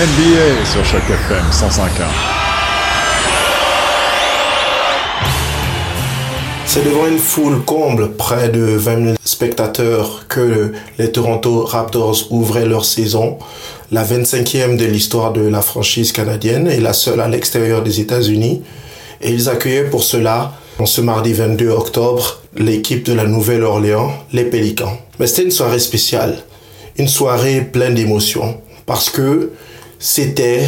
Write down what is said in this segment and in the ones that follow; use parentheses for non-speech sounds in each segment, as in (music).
NBA sur Choc FM 105.1. C'est devant une foule comble, près de 20 000 spectateurs, que les Toronto Raptors ouvraient leur saison, la 25e de l'histoire de la franchise canadienne et la seule à l'extérieur des États-Unis. Et ils accueillaient pour cela, en ce mardi 22 octobre, l'équipe de la Nouvelle-Orléans, les Pélicans. Mais c'était une soirée spéciale, une soirée pleine d'émotions, parce que c'était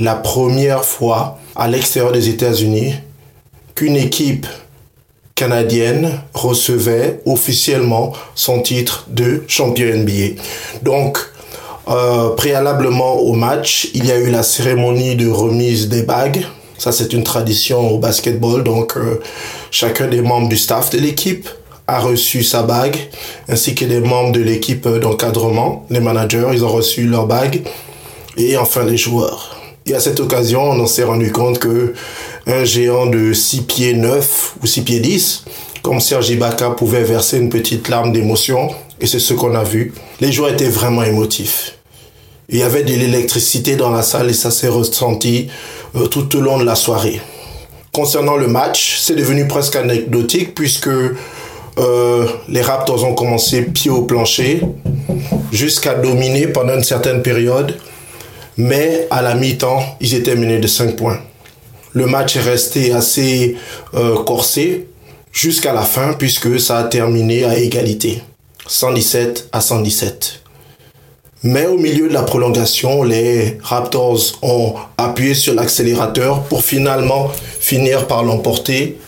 la première fois à l'extérieur des États-Unis qu'une équipe canadienne recevait officiellement son titre de champion NBA. Donc, euh, préalablement au match, il y a eu la cérémonie de remise des bagues. Ça, c'est une tradition au basketball. Donc, euh, chacun des membres du staff de l'équipe a reçu sa bague, ainsi que des membres de l'équipe d'encadrement, les managers, ils ont reçu leur bague et enfin les joueurs. Et à cette occasion, on s'est rendu compte que un géant de 6 pieds 9 ou 6 pieds 10, comme Serge Ibaka, pouvait verser une petite larme d'émotion. Et c'est ce qu'on a vu. Les joueurs étaient vraiment émotifs. Il y avait de l'électricité dans la salle et ça s'est ressenti euh, tout au long de la soirée. Concernant le match, c'est devenu presque anecdotique puisque euh, les Raptors ont commencé pied au plancher jusqu'à dominer pendant une certaine période mais à la mi-temps, ils étaient menés de 5 points. Le match est resté assez euh, corsé jusqu'à la fin puisque ça a terminé à égalité. 117 à 117. Mais au milieu de la prolongation, les Raptors ont appuyé sur l'accélérateur pour finalement finir par l'emporter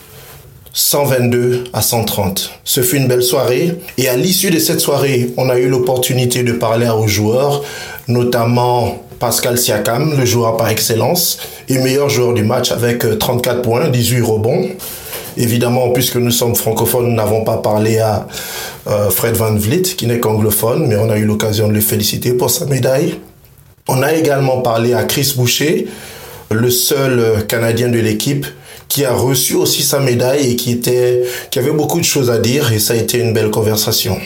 122 à 130. Ce fut une belle soirée et à l'issue de cette soirée, on a eu l'opportunité de parler aux joueurs, notamment Pascal Siakam, le joueur par excellence, et meilleur joueur du match avec 34 euh, points, 18 rebonds. Évidemment, puisque nous sommes francophones, nous n'avons pas parlé à euh, Fred Van Vliet, qui n'est qu'anglophone, mais on a eu l'occasion de le féliciter pour sa médaille. On a également parlé à Chris Boucher, le seul euh, Canadien de l'équipe, qui a reçu aussi sa médaille et qui, qui avait beaucoup de choses à dire, et ça a été une belle conversation.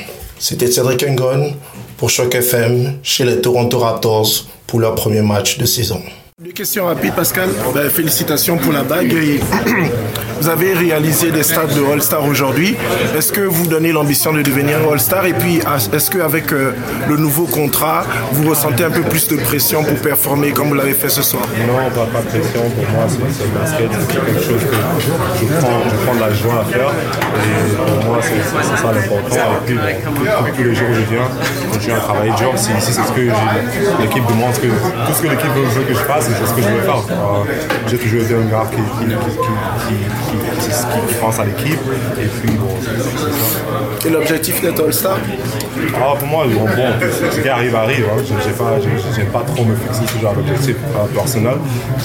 C'était Cédric Engon pour Choc FM chez les Toronto Raptors pour leur premier match de saison. Deux questions rapides, Pascal. Ben, félicitations pour la bague. (clears throat) Vous avez réalisé des stades de All-Star aujourd'hui. Est-ce que vous donnez l'ambition de devenir All-Star? Et puis, est-ce qu'avec euh, le nouveau contrat, vous ressentez un peu plus de pression pour performer comme vous l'avez fait ce soir? Non, pas, pas de pression. Pour moi, c'est le basket. C'est quelque chose que je prends, je prends de la joie à faire. Et pour moi, c'est ça l'important. Et puis, tous les jours où je viens, je continue à travailler dur. Si, c'est ce que l'équipe demande, que, tout ce que l'équipe veut que je fasse, c'est ce que je veux faire. Euh, j'ai toujours été un gars qui, qui, qui qui, pense à l'équipe. Et puis, bon, c'est ça. Et l'objectif d'être All-Star? Ah, Pour moi, bon, ce qui arrive, arrive. Hein. Je n'aime pas, pas, trop me fixer ce genre d'objectif personnel.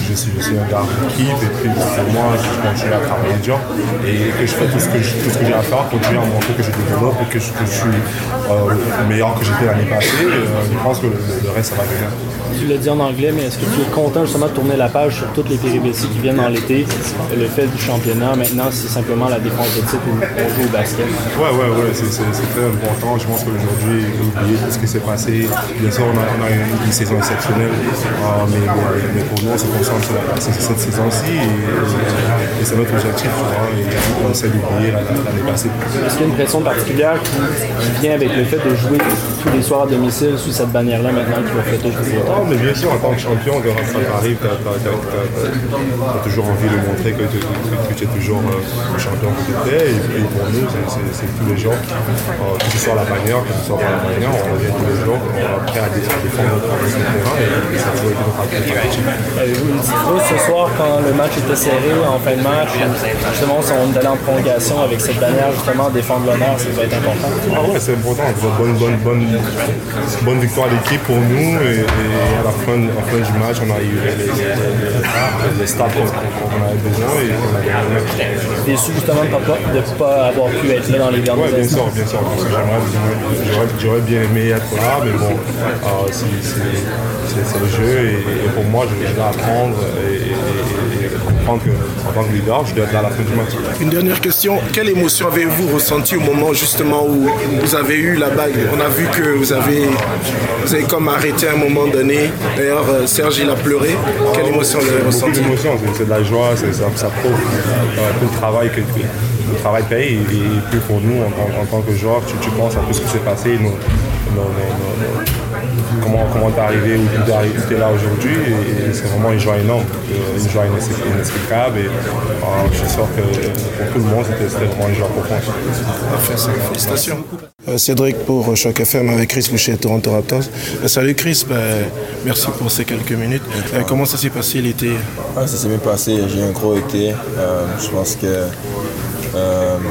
Je suis, je suis un gars d'équipe et puis pour moi, je continue à travailler dur et que je fais tout ce que, j'ai à faire, continuer à montrer que je développe et que je, que je suis euh, meilleur que j'étais l'année passée. Euh, je pense que le, le reste, ça va venir tu l'as dit en anglais, mais est-ce que tu es content justement de tourner la page sur toutes les péripéties qui viennent dans l'été, le fait du championnat, maintenant c'est simplement la défense de titre où on joue au basket? Ouais, ouais, ouais, c'est très important. Je pense qu'aujourd'hui, oublier tout ce qui s'est passé. Bien sûr, on a, on a une, saison exceptionnelle, euh, mais, mais, pour nous, on se concentre sur cette saison-ci et, c'est notre objectif. et on essaie d'oublier l'année passée. Est-ce qu'il y a une pression particulière qui, vient avec le fait de jouer tous les soirs à domicile sous cette bannière-là maintenant qui va fêter le mais bien sûr, en tant que champion, quand ça arrive, tu as, toujours envie de montrer que, tu es toujours euh, le champion que tu es. Et, pour nous, c'est tous les jours, euh, que ce soit la bannière, que ce soit pas la bannière, on revient tous les jours, on est prêt à défendre notre terrain et, ça a toujours été notre stratégie. Vous, ce soir, quand le match était serré, en fin de match, justement, on allait en prolongation avec cette bannière, justement, défendre l'honneur, ça va être important. Ah ouais, c'est important. Bonne, bonne, bonne, bonne victoire d'équipe pour nous et et à la fin, fin du match, on a eu les, les, les, stats qu'on avait besoin et. Déçu justement de ne pas avoir pu être là dans les derniers Oui, bien sûr, bien sûr. J'aurais bien aimé être là, mais bon, euh, c'est le jeu et, pour moi, je, vais apprendre et, qu'en tant que leader, je dois être là à la fin du match. Une dernière question. Quelle émotion avez-vous ressenti au moment justement où vous avez eu la bague? On a vu que vous avez, vous avez comme arrêté à un moment donné. D'ailleurs, euh, Serge, il a pleuré. Quelle émotion vous avez Beaucoup ressenti d'émotions, c'est- de la joie, c'est- ça, ça prouve euh, tout le travail que que- le travail paye et, et puis pour nous en, tant- en tant que joueurs, tu, tu penses à tout ce qui s'est passé, nos- nos- comment t'es arrivé où tu es là aujourd'hui et, et c'est vraiment une joie énorme, euh, une joie inex- inexplicable et euh, je suis sûr que pour tout le monde c'était vraiment une joie profonde. Félicitations. Euh, Cédric pour Choc FM avec Chris Boucher, Toronto Raptors. Salut Chris, ben, merci pour ces quelques minutes. Comment ça s'est passé l'été? Ouais, ça s'est bien passé, j'ai eu un gros été. Euh, je pense que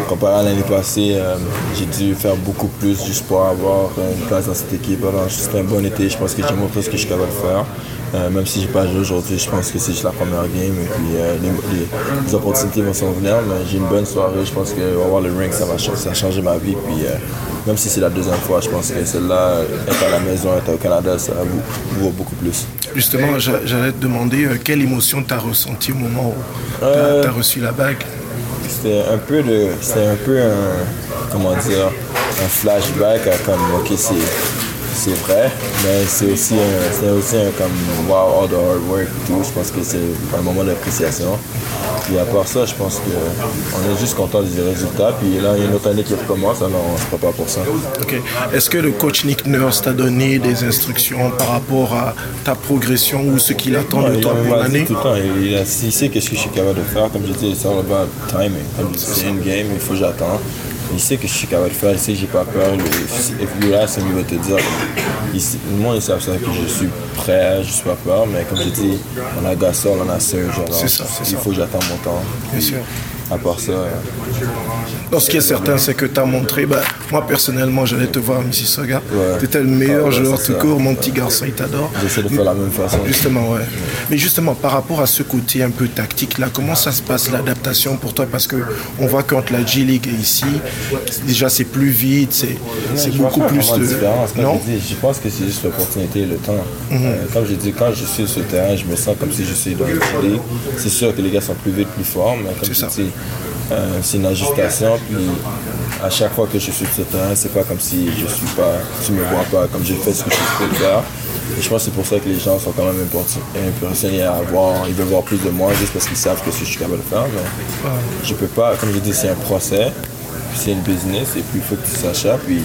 comparé à l'année passée, euh, j'ai dû faire beaucoup plus juste pour avoir une place dans cette équipe. Alors c'était un bon été, je pense que j'ai montré ce que je suis capable de faire. Euh, même si j'ai pas joué aujourd'hui, je pense que c'est juste la première game et puis euh, les, les- les opportunités vont s'en venir. Mais j'ai une bonne soirée, je pense que avoir le ring, ça va ça a changé ma vie. Puis euh, même si c'est la deuxième fois, je pense que celle-là, être à la maison, être au Canada, ça vous vaut beaucoup plus. Justement, j'a- j'allais te demander euh, quelle émotion tu as ressenti au moment où tu Euh, as, reçu la bague? C'était un peu de. C'était un peu un. Comment dire. Un flashback à comme, ok, c'est. C'est vrai, mais c'est aussi un, c'est aussi un comme wow, all the hard work et tout. Je pense que c'est un moment d'appréciation. Puis à part ça, je pense qu'on est juste content des résultats. Puis là, il y a une autre année qui recommence, alors on se prépare pour ça. Ok. Est-ce que le coach Nick Nurse t'a donné des instructions par rapport à ta progression ou ce qu'il attend de toi pour l'année? tout le temps, il, sait qu'est-ce que je suis capable de faire. Comme je dis, c'est all about timing. Comme C'est une game, il faut que j'attende. Il sait que je suis capable de faire, il sait que j'ai pas peur. Le- him, il va te dire. Il, sait- le monde, ils savent ça, que je suis prêt, je suis pas peur. Mais comme je dis, on a Gasol, on a Serge. alors C'est c'est Il faut que j'attende mon temps. Bien sûr. À part ça, euh, Non, ce qui est certain, c'est que tu as montré, bah, moi personnellement, j'allais te voir à Mississauga. Ouais. Tu étais le meilleur Ah joueur tout court, mon petit garçon, il t'adore. j'essaie de faire la même façon. Justement, ouais. Mais justement, par rapport à ce côté un peu tactique là, comment ça se passe l'adaptation pour toi? Parce que on voit quand la G League est ici, déjà c'est plus vite, c'est beaucoup plus de. Non? je, dis, je pense que c'est juste l'opportunité et le temps. Euh, comme je dis, quand je suis sur le terrain, je me sens comme si je suis dans le ligue. C'est sûr que les gars sont plus vite, plus forts, mais comme je dis, euh, c'est une ajustation. Puis à chaque fois que je suis sur le terrain, c'est pas comme si je suis pas, tu me vois pas, comme j'ai fait ce que je peux faire. Et je pense que c'est pour ça que les gens sont quand même impressionnés à voir, ils veulent voir plus de moi juste parce qu'ils savent que ce que je suis capable de faire. Mais je peux pas, comme je dis, c'est un procès. C'est une business et puis il faut que tu saches puis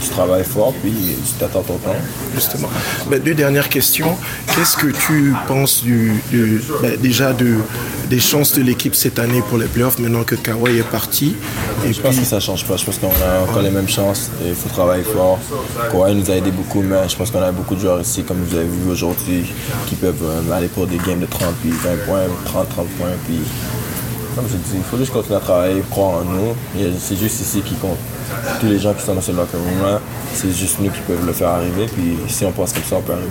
tu travailles fort, puis tu t'attends ton temps. Justement. Ben, deux dernières questions. Qu'est-ce que tu penses du, du- ben, déjà de, des chances de l'équipe cette année pour les playoffs maintenant que Kawhi est parti Et Je pense que ça change pas, je pense qu'on a encore les mêmes chances, et il faut travailler fort. Kawhi nous a aidé beaucoup, mais je pense qu'on a beaucoup de joueurs ici, comme vous avez vu aujourd'hui, qui peuvent euh, aller pour des games de 30, puis 20 points, 30, 30 points, puis comme je dis, il faut juste continuer à travailler, croire en nous. C'est juste ici qui compte. Tous les gens qui sont dans ce locker room-là, c'est juste nous qui peuvent le faire arriver. Puis si on pense comme ça, on peut arriver.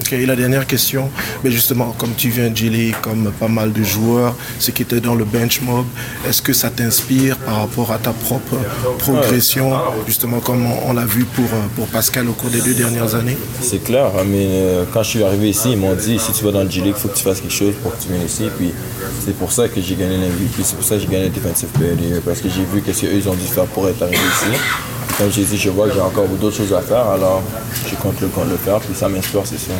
Ok, et la dernière question, mais justement, comme tu viens de comme pas mal de joueurs, ceux qui étaient dans le bench mob, est-ce que ça t'inspire par rapport à ta propre progression, justement comme on, on l'a vu pour, euh, pour Pascal au cours des deux dernières années? C'est clair, hein, mais euh, quand je suis arrivé ici, ils m'ont dit si tu vas dans le G-League, il faut que tu fasses quelque chose pour que tu viennes ici. Puis c'est pour ça que j'ai gagné l'MVP, c'est pour ça que j'ai gagné le Defensive Player parce que j'ai vu qu'est-ce qu'eux ils ont dû faire pour être arrivé ici. Puis comme j'ai dit, je vois que j'ai encore d'autres choses à faire, alors je compte le, compte le faire, puis ça m'inspire, c'est sûr.